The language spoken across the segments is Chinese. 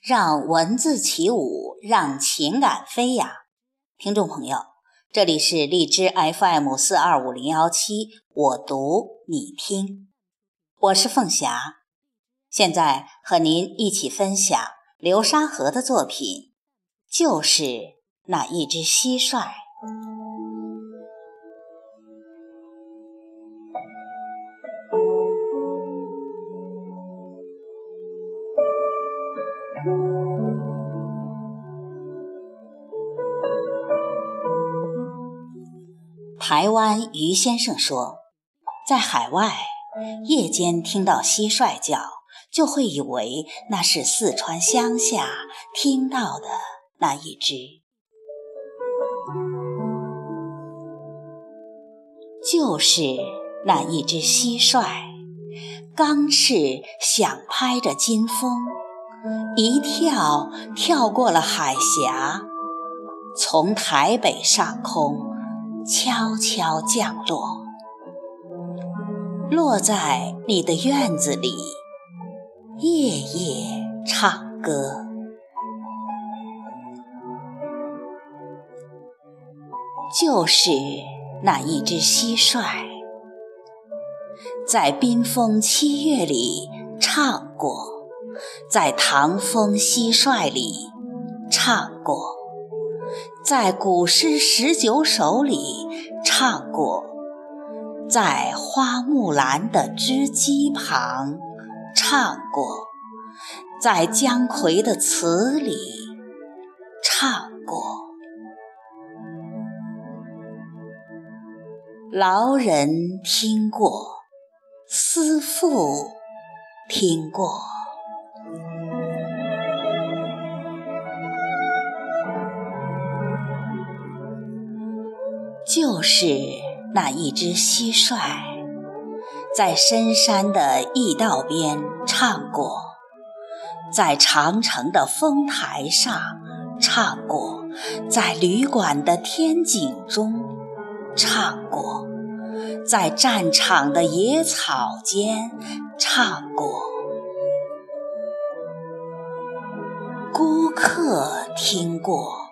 让文字起舞，让情感飞扬。听众朋友，这里是荔枝 FM 四二五零幺七，我读你听，我是凤霞，现在和您一起分享流沙河的作品，就是那一只蟋蟀。台湾余先生说，在海外，夜间听到蟋蟀叫，就会以为那是四川乡下听到的那一只，就是那一只蟋蟀，刚翅想拍着金风，一跳跳过了海峡，从台北上空。悄悄降落，落在你的院子里，夜夜唱歌。就是那一只蟋蟀，在冰封七月里唱过，在唐风蟋蟀里唱过。在古诗十九首里唱过，在花木兰的织机旁唱过，在姜夔的词里唱过，老人听过，思妇听过。就是那一只蟋蟀，在深山的驿道边唱过，在长城的峰台上唱过，在旅馆的天井中唱过，在战场的野草间唱过，孤客听过，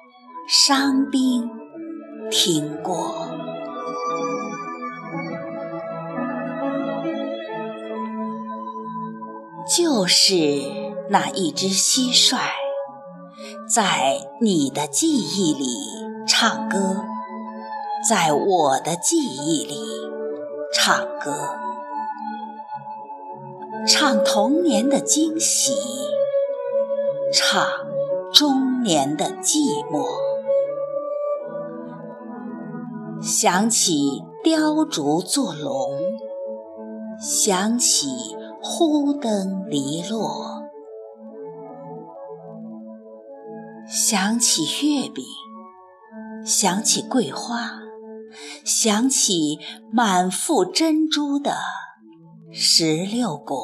伤兵。听过，就是那一只蟋蟀，在你的记忆里唱歌，在我的记忆里唱歌，唱童年的惊喜，唱中年的寂寞。想起雕竹做龙，想起忽灯篱落，想起月饼，想起桂花，想起满腹珍珠的石榴果，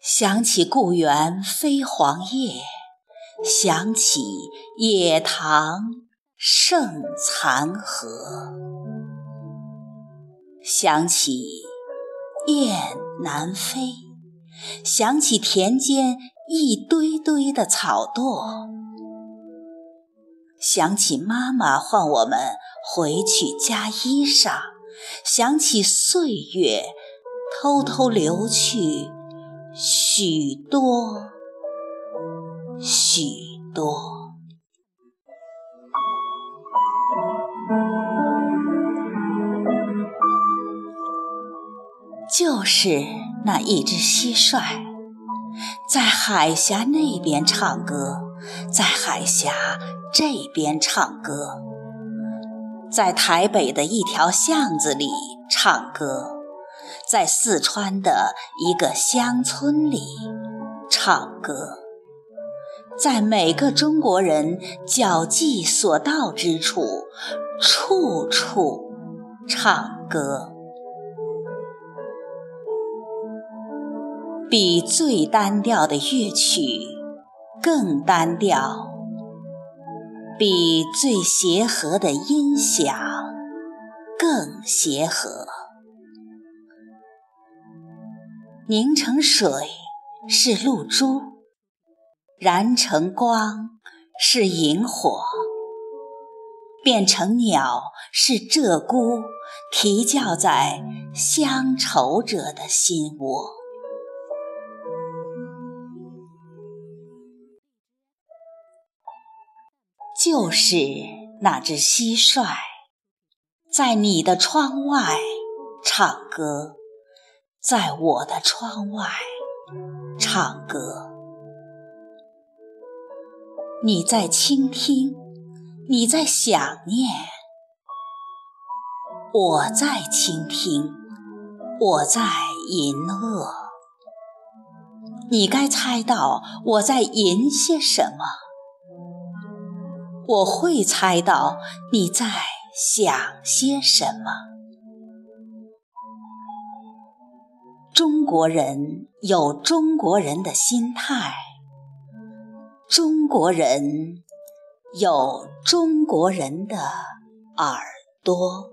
想起故园飞黄叶。想起野塘盛残荷，想起雁南飞，想起田间一堆堆的草垛，想起妈妈唤我们回去加衣裳，想起岁月偷偷流去许多。许多，就是那一只蟋蟀，在海峡那边唱歌，在海峡这边唱歌，在台北的一条巷子里唱歌，在四川的一个乡村里唱歌。在每个中国人脚迹所到之处，处处唱歌，比最单调的乐曲更单调，比最协和的音响更协和。凝成水是露珠，燃成光是萤火，变成鸟是鹧鸪，啼叫在乡愁者的心窝。就是那只蟋蟀，在你的窗外唱歌。在我的窗外唱歌，你在倾听，你在想念，我在倾听，我在吟恶。你该猜到我在吟些什么，我会猜到你在想些什么。中国人有中国人的心态，中国人有中国人的耳朵。